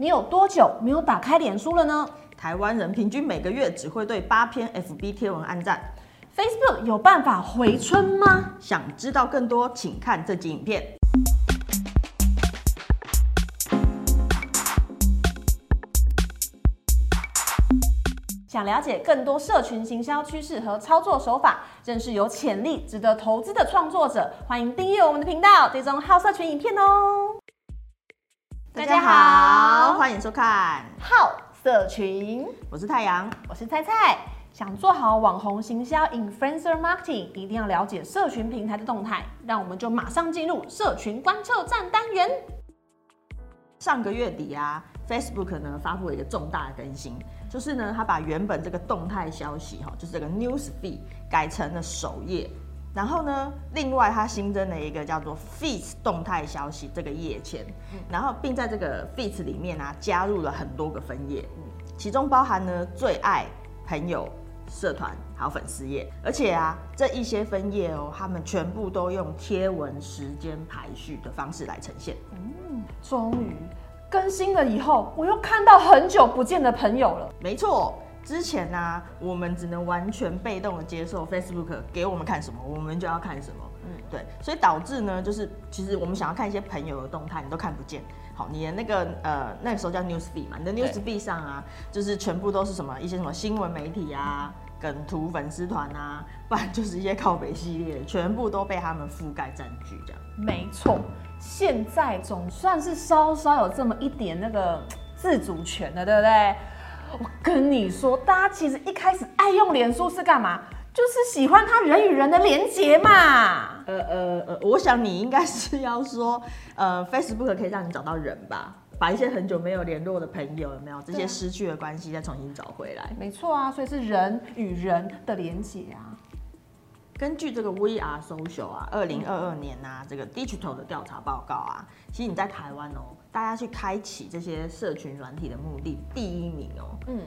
你有多久没有打开脸书了呢台湾人平均每个月只会对八篇 FB 贴文按赞。？Facebook 有办法回春吗？想知道更多，请看这集影片。想了解更多社群行销趋势和操作手法，认识有潜力、值得投资的创作者，欢迎订阅我们的频道，追踪好社群影片哦。大家好，欢迎收看，好社群，我是太阳。我是菜菜。想做好网红行销 （influencer marketing），一定要了解社群平台的动态。让我们就马上进入社群观测站单元。上个月底啊，Facebook 呢发布了一个重大的更新，就是呢，它把原本这个动态消息哈，就是这个 News Feed 改成了首页。然后呢，另外它新增了一个叫做 Feeds 动态消息这个页签，然后并在这个 Feeds 里面啊加入了很多个分页，其中包含呢最爱、朋友、社团还有粉丝页，而且啊这一些分页哦，他们全部都用贴文时间排序的方式来呈现。终于更新了以后，我又看到很久不见的朋友了。没错，之前呢、我们只能完全被动的接受 Facebook 给我们看什么，我们就要看什么。嗯，对，所以导致呢，就是其实我们想要看一些朋友的动态，你都看不见。好，你的那个呃那个时候叫 News Feed 嘛，你的 News Feed 上啊，就是全部都是什么一些什么新闻媒体啊、梗图粉丝团啊，不然就是一些靠北系列，全部都被他们覆盖占据这样。没错，现在总算是稍稍有这么一点那个自主权了，对不对？我跟你说，大家其实一开始爱用脸书是干嘛？就是喜欢它人与人的连接嘛。呃呃呃，我想你应该是要说，呃，Facebook 可以让你找到人吧，把一些很久没有联络的朋友有没有这些失去的关系再重新找回来。没错啊，所以是人与人的连接啊。根据这个 Are Social 啊，二零二二年啊，这个 Digital 的调查报告啊，其实你在台湾哦，大家去开启这些社群软体的目的，第一名哦，嗯，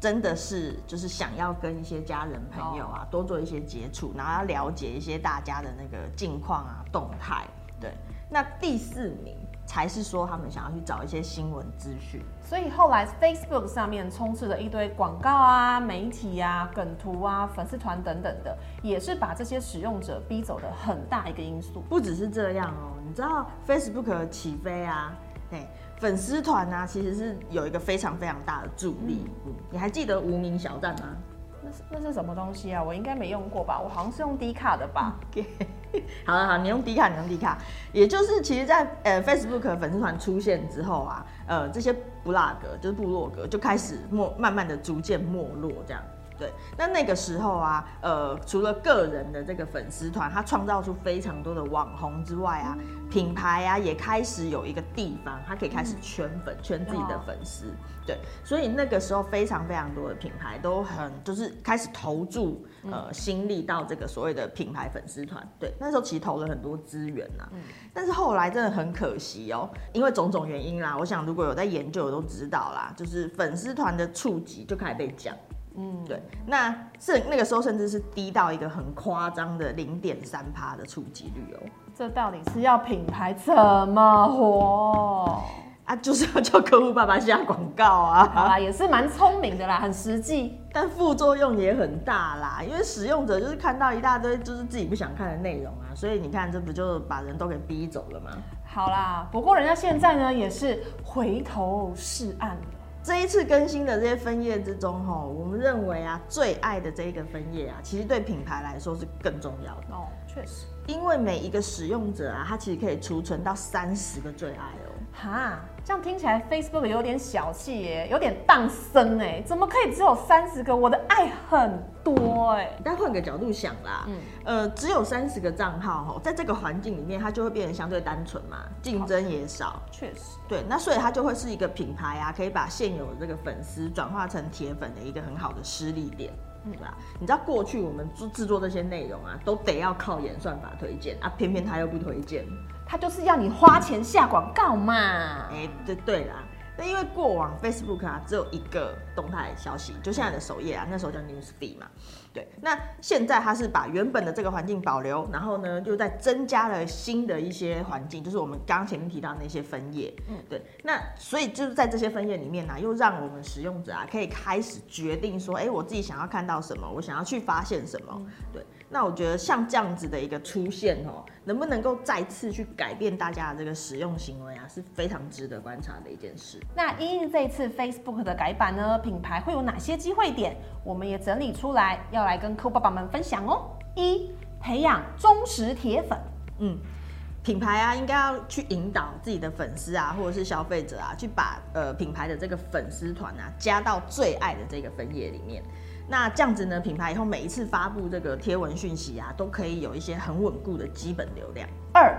真的是就是想要跟一些家人朋友啊多做一些接触，然后要了解一些大家的那个近况啊动态。对，那第四名才是说他们想要去找一些新闻资讯。所以后来 Facebook 上面充斥了一堆广告啊、媒体啊、梗图啊、粉丝团等等的，也是把这些使用者逼走的很大一个因素。不只是这样哦，你知道 Facebook 的起飞啊，哎，粉丝团啊，其实是有一个非常非常大的助力。嗯，你还记得无名小站吗？那是那是什么东西啊？我应该没用过吧？我好像是用低卡的吧？好了好，你用低卡，你用低卡，也就是其实在，呃 Facebook 粉丝团出现之后啊，呃这些 blog 就是部落格就开始没慢慢的逐渐没落这样。对，那那个时候啊，呃，除了个人的这个粉丝团，他创造出非常多的网红之外啊，品牌啊也开始有一个地方，他可以开始圈粉，圈自己的粉丝。对，所以那个时候非常非常多的品牌都很就是开始投注呃心力到这个所谓的品牌粉丝团。对，那时候其实投了很多资源呐、但是后来真的很可惜哦，因为种种原因啦，我想如果有在研究的都知道啦，就是粉丝团的触及就开始被降。嗯，对，那是那个时候甚至是低到一个很夸张的零点三趴的触及率哦。这到底是要品牌怎么活？啊，就是要叫客户爸爸下广告啊。好啦，也是蛮聪明的啦，很实际。但副作用也很大啦，因为使用者就是看到一大堆就是自己不想看的内容啊，所以你看这不就把人都给逼走了吗？好啦，不过人家现在呢也是回头是岸了。这一次更新的这些分页之中，哈，我们认为啊，最爱的这一个分页啊，其实对品牌来说是更重要的，哦，确实。因为每一个使用者啊，他其实可以储存到三十个最爱哦。哈，这样听起来 Facebook 有点小气耶，有点荡生哎，怎么可以只有三十个？我的爱很多哎。但换个角度想啦，嗯呃，只有三十个账号哈，在这个环境里面，它就会变得相对单纯嘛，竞争也少。确实，对，那所以它就会是一个品牌啊，可以把现有的这个粉丝转化成铁粉的一个很好的失力点，对吧？你知道过去我们制制作这些内容啊，都得要靠演算法推荐啊，偏偏它又不推荐，他就是要你花钱下广告嘛。哎、对对啦。那因为过往 Facebook 啊只有一个动态消息，就现在的首页啊，那时候叫 News Feed 嘛。对，那现在它是把原本的这个环境保留，然后呢，又再增加了新的一些环境，就是我们刚刚前面提到那些分页。嗯，对。那所以就是在这些分页里面呢，又让我们使用者啊可以开始决定说，哎，我自己想要看到什么，我想要去发现什么。对。那我觉得像这样子的一个出现哦，能不能够再次去改变大家的这个使用行为啊，是非常值得观察的一件事。那因应这一次 Facebook 的改版呢，品牌会有哪些机会点？我们也整理出来，要来跟客户爸爸们分享哦。一、培养忠实铁粉。嗯，品牌啊，应该要去引导自己的粉丝啊，或者是消费者啊，去把呃品牌的这个粉丝团啊，加到最爱的这个分页里面。那这样子呢，品牌以后每一次发布这个贴文讯息啊，都可以有一些很稳固的基本流量。二，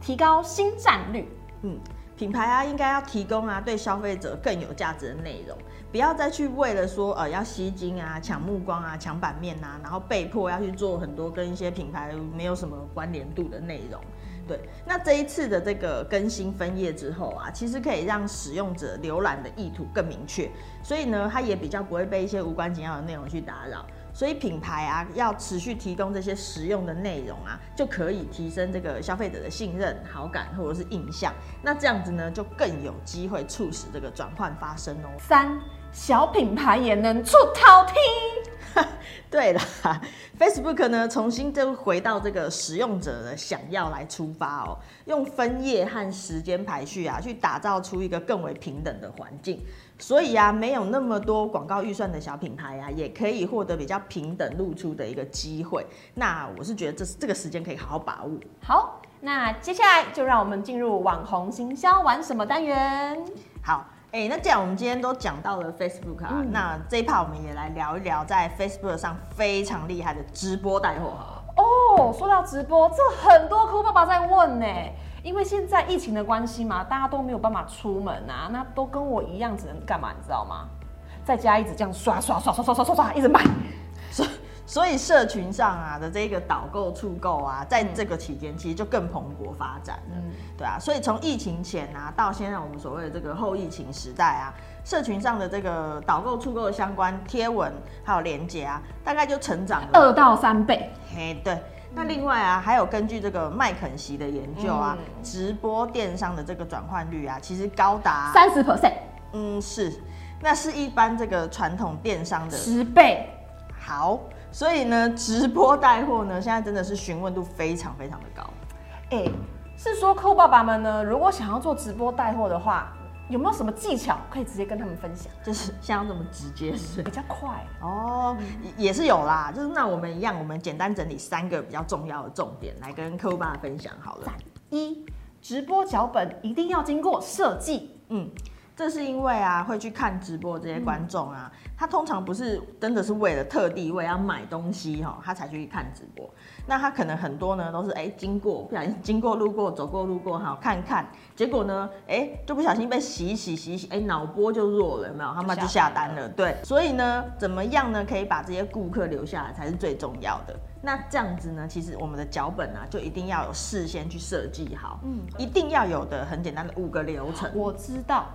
提高新战率。嗯，品牌啊，应该要提供啊对消费者更有价值的内容，不要再去为了说呃要吸睛啊、抢目光啊、抢版面啊，然后被迫要去做很多跟一些品牌没有什么关联度的内容。对，那这一次的这个更新分页之后啊，其实可以让使用者浏览的意图更明确，所以呢，它也比较不会被一些无关紧要的内容去打扰。所以品牌啊，要持续提供这些实用的内容啊，就可以提升这个消费者的信任、好感或者是印象。那这样子呢，就更有机会促使这个转换发生哦。三小品牌也能出头天。对了，Facebook 呢重新就回到这个使用者的想要来出发哦，用分页和时间排序啊，去打造出一个更为平等的环境。所以啊，没有那么多广告预算的小品牌啊，也可以获得比较平等露出的一个机会。那我是觉得这这个时间可以好好把握。好，那接下来就让我们进入网红行销玩什么单元。好。哎，那既然我们今天都讲到了 Facebook 啊，那这一 part 我们也来聊一聊在 Facebook 上非常厉害的直播带货。哦，说到直播，这很多客户爸爸在问呢，因为现在疫情的关系嘛，大家都没有办法出门啊，那都跟我一样，只能干嘛？你知道吗？在家一直这样刷刷刷刷刷刷刷刷，一直买。所以社群上啊的这个导购促购啊，在这个期间其实就更蓬勃发展了，对啊。所以从疫情前啊到现在我们所谓的这个后疫情时代啊，社群上的这个导购促购的相关贴文还有连接啊，大概就成长了二到三倍。嘿，对。那另外啊，还有根据这个麦肯锡的研究啊，直播电商的这个转换率啊，其实高达三十 percent。嗯，是，那是一般这个传统电商的十倍。好。所以呢，直播带货呢，现在真的是询问度非常非常的高。哎，是说客户爸爸们呢，如果想要做直播带货的话，有没有什么技巧可以直接跟他们分享？就是像这么直接是比较快哦，也是有啦。就是那我们一样，我们简单整理三个比较重要的重点来跟客户爸爸分享好了。一，直播脚本一定要经过设计。嗯。这是因为啊，会去看直播这些观众啊，他通常不是真的是为了特地为要买东西哈，他才去看直播。那他可能很多呢都是哎经过不小心经过路过走过路过哈看看，结果呢哎就不小心被洗洗洗洗哎脑波就弱了有没有？他们就下单了。对，所以呢怎么样呢可以把这些顾客留下来才是最重要的。那这样子呢，其实我们的脚本啊就一定要有事先去设计好，嗯，一定要有的很简单的五个流程。我知道。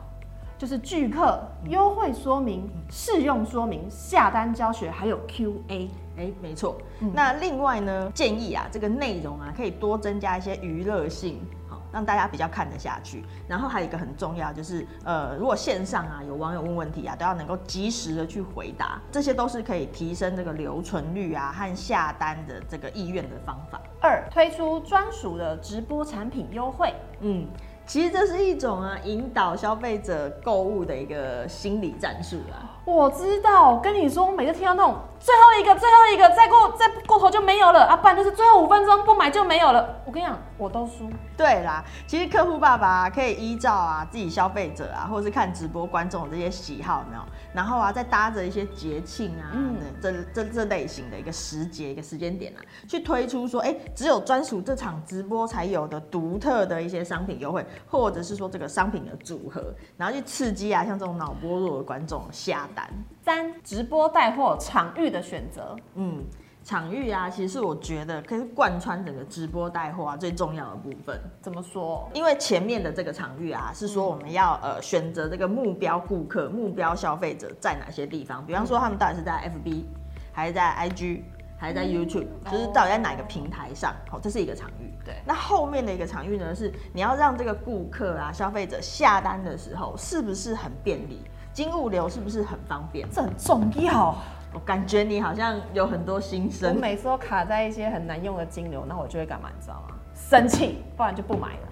就是拒客、优惠说明、试用说明、下单教学，还有 Q&A。哎，没错。那另外呢，建议啊，这个内容啊，可以多增加一些娱乐性，好让大家比较看得下去。然后还有一个很重要，就是呃，如果线上啊有网友问问题啊，都要能够及时的去回答，这些都是可以提升这个留存率啊和下单的这个意愿的方法。二，推出专属的直播产品优惠。嗯。其实这是一种啊，引导消费者购物的一个心理战术啦。我知道，跟你说，我每次听到那种最后一个、最后一个，再过再过头就没有了啊，不然就是最后五分钟不买就没有了。我跟你讲，我都输。对啦，其实客户爸爸可以依照啊自己消费者啊，或者是看直播观众这些喜好，没有，然后啊再搭着一些节庆啊，嗯，这这这类型的一个时节一个时间点啊，去推出说，哎，只有专属这场直播才有的独特的一些商品优惠，或者是说这个商品的组合，然后去刺激啊像这种脑波弱的观众下单。三直播带货场域的选择，嗯。场域啊，其实是我觉得可以贯穿整个直播带货啊最重要的部分。怎么说？因为前面的这个场域啊，是说我们要呃选择这个目标顾客、目标消费者在哪些地方，比方说他们到底是在 FB，还是在 IG，还是在 YouTube，就是到底在哪个平台上，好，这是一个场域。对那后面的一个场域呢，是你要让这个顾客啊、消费者下单的时候，是不是很便利？金物流是不是很方便？这很重要。我感觉你好像有很多心声我。每次都卡在一些很难用的金流，那我就会干嘛？你知道吗？生气，不然就不买了。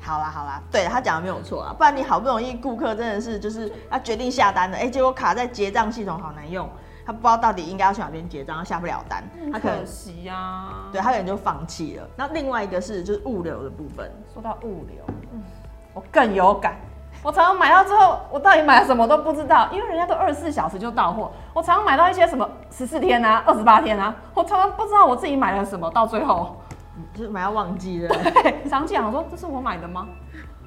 好啦好啦，对他讲的没有错啊，不然你好不容易顾客真的是就是他决定下单了，哎、结果卡在结账系统好难用，他不知道到底应该要去哪边结账，他下不了单，他可能可惜呀、啊。对他可能就放弃了。那另外一个是就是物流的部分，说到物流，嗯，我更有感。我常常买到之后，我到底买了什么都不知道，因为人家都二十四小时就到货。我常常买到一些什么十四天啊、二十八天啊，我常常不知道我自己买了什么，到最后，就是买到忘记了，常讲说这是我买的吗？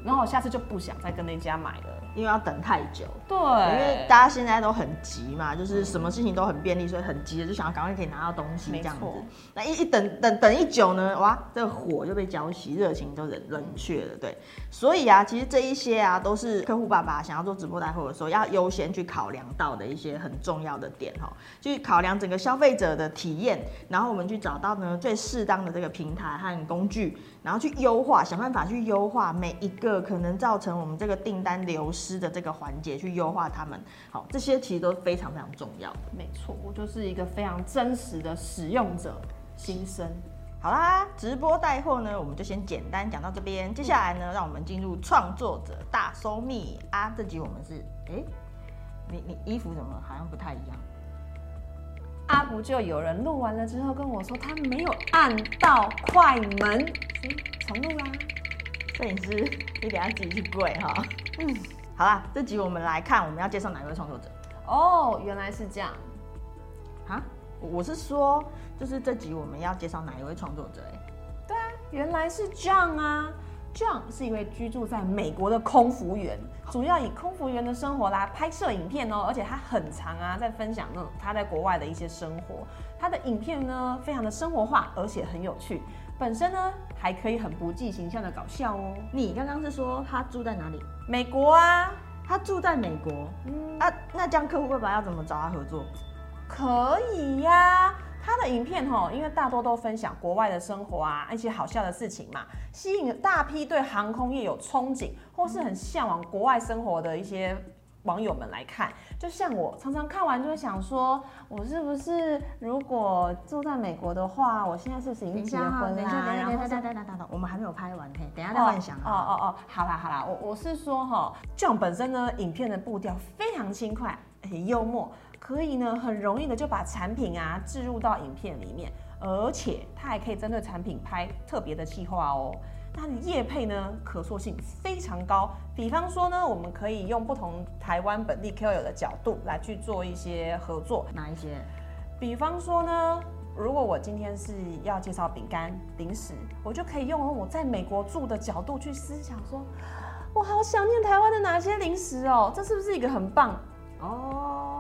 然后我下次就不想再跟那家买了。因为要等太久。对，因为大家现在都很急嘛，就是什么事情都很便利，所以很急的就想要赶快可以拿到东西这样子。那一一等等等一久呢，哇，这个火就被浇熄，热情就冷冷却了。对，所以啊，其实这一些啊，都是客户爸爸想要做直播带货的时候要优先去考量到的一些很重要的点哈，去考量整个消费者的体验，然后我们去找到呢最适当的这个平台和工具，然后去优化，想办法去优化每一个可能造成我们这个订单流失的这个环节，去优化他们。好，这些其实都非常非常重要。没错，我就是一个非常真实的使用者心声。好啦，直播带货呢，我们就先简单讲到这边。接下来呢，让我们进入创作者大搜密啊。这集我们是，哎、你你衣服怎么好像不太一样？啊，不就有人录完了之后跟我说他没有按到快门，重录啦。摄影师，你等下自己去跪哈。嗯，好啦，这集我们来看我们要介绍哪一位创作者哦，原来是这样。啊？我我是说，就是这集我们要介绍哪一位创作者、哎，对啊，原来是 John 啊。John 是一位居住在美国的空服员，主要以空服员的生活来拍摄影片哦，而且他很长啊，在分享那种他在国外的一些生活。他的影片呢，非常的生活化，而且很有趣。本身呢，还可以很不计形象的搞笑哦。你刚刚是说他住在哪里？美国啊，他住在美国嗯，啊，那这样客户爸爸要怎么找他合作？可以呀、他的影片吼，因为大多都分享国外的生活啊，一些好笑的事情嘛，吸引大批对航空业有憧憬或是很向往国外生活的一些网友们来看。就像我常常看完就会想说，我是不是如果住在美国的话，我现在是不是已经结婚啦、然后是等等等等，我们还没有拍完嘿，等一下再幻想哦哦哦，好啦好啦，我我是说哈，John 本身呢，影片的步调非常轻快，很幽默，可以呢很容易的就把产品啊置入到影片里面，而且它还可以针对产品拍特别的计划哦。那你业配呢，可塑性非常高。比方说呢，我们可以用不同台湾本地 KOL 的角度来去做一些合作，哪一些？比方说呢，如果我今天是要介绍饼干零食，我就可以用我在美国住的角度去思想说，我好想念台湾的哪些零食哦，这是不是一个很棒？哦，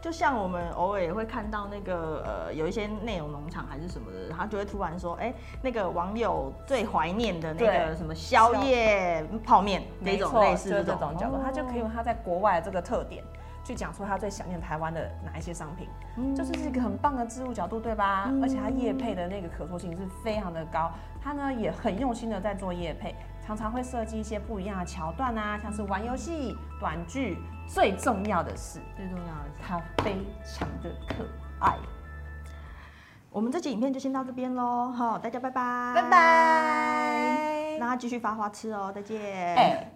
就像我们偶尔也会看到那个呃，有一些内容农场还是什么的，他就会突然说，哎、那个网友最怀念的那个什么宵夜泡面这没错，种类似就是这种种角度，哦他就可以用他在国外的这个特点。去讲出他最想念台湾的哪一些商品，这就是一个很棒的植入角度，对吧？而且他业配的那个可塑性是非常的高，他呢也很用心的在做业配，常常会设计一些不一样的桥段啊，像是玩游戏、短剧，最重要的是最重要的是，它非常的可爱。我们这期影片就先到这边喽，好，大家拜拜，拜拜。让他继续发花痴哦，再见，哎